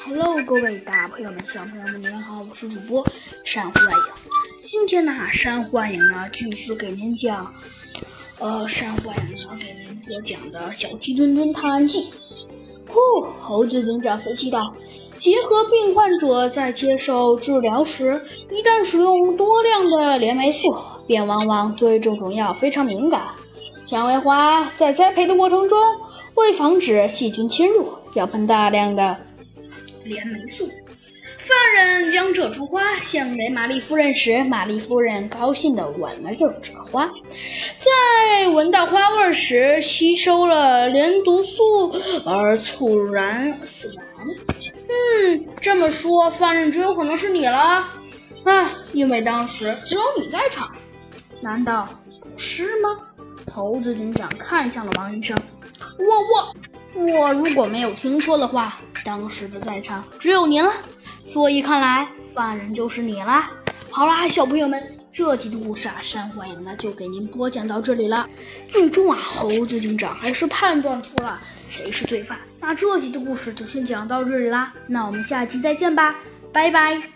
Hello，各位大朋友们、小朋友们，你们好，我是主播珊瑚暗影。今天呢，珊瑚暗影呢继续给您讲，呃，珊瑚暗影呢给您播讲的《小鸡墩墩探案记》。呼，猴子警长分析道：“结核病患者在接受治疗时，一旦使用多量的链霉素，便往往对这种药非常敏感。蔷薇花在栽培的过程中，为防止细菌侵入，要喷大量的。”连霉素。犯人将这株花献给玛丽夫人时，玛丽夫人高兴地吻了这这花，在闻到花味时吸收了连毒素而猝然死亡。嗯，这么说，犯人只有可能是你了。啊，因为当时只有你在场，难道不是吗？猴子警长看向了王医生。我我我，如果没有听错的话。当时的在场只有您了，所以看来犯人就是你啦。好啦，小朋友们，这集的故事啊，珊瑚影呢就给您播讲到这里了。最终啊，猴子警长还是判断出了谁是罪犯。那这集的故事就先讲到这里啦，那我们下集再见吧，拜拜。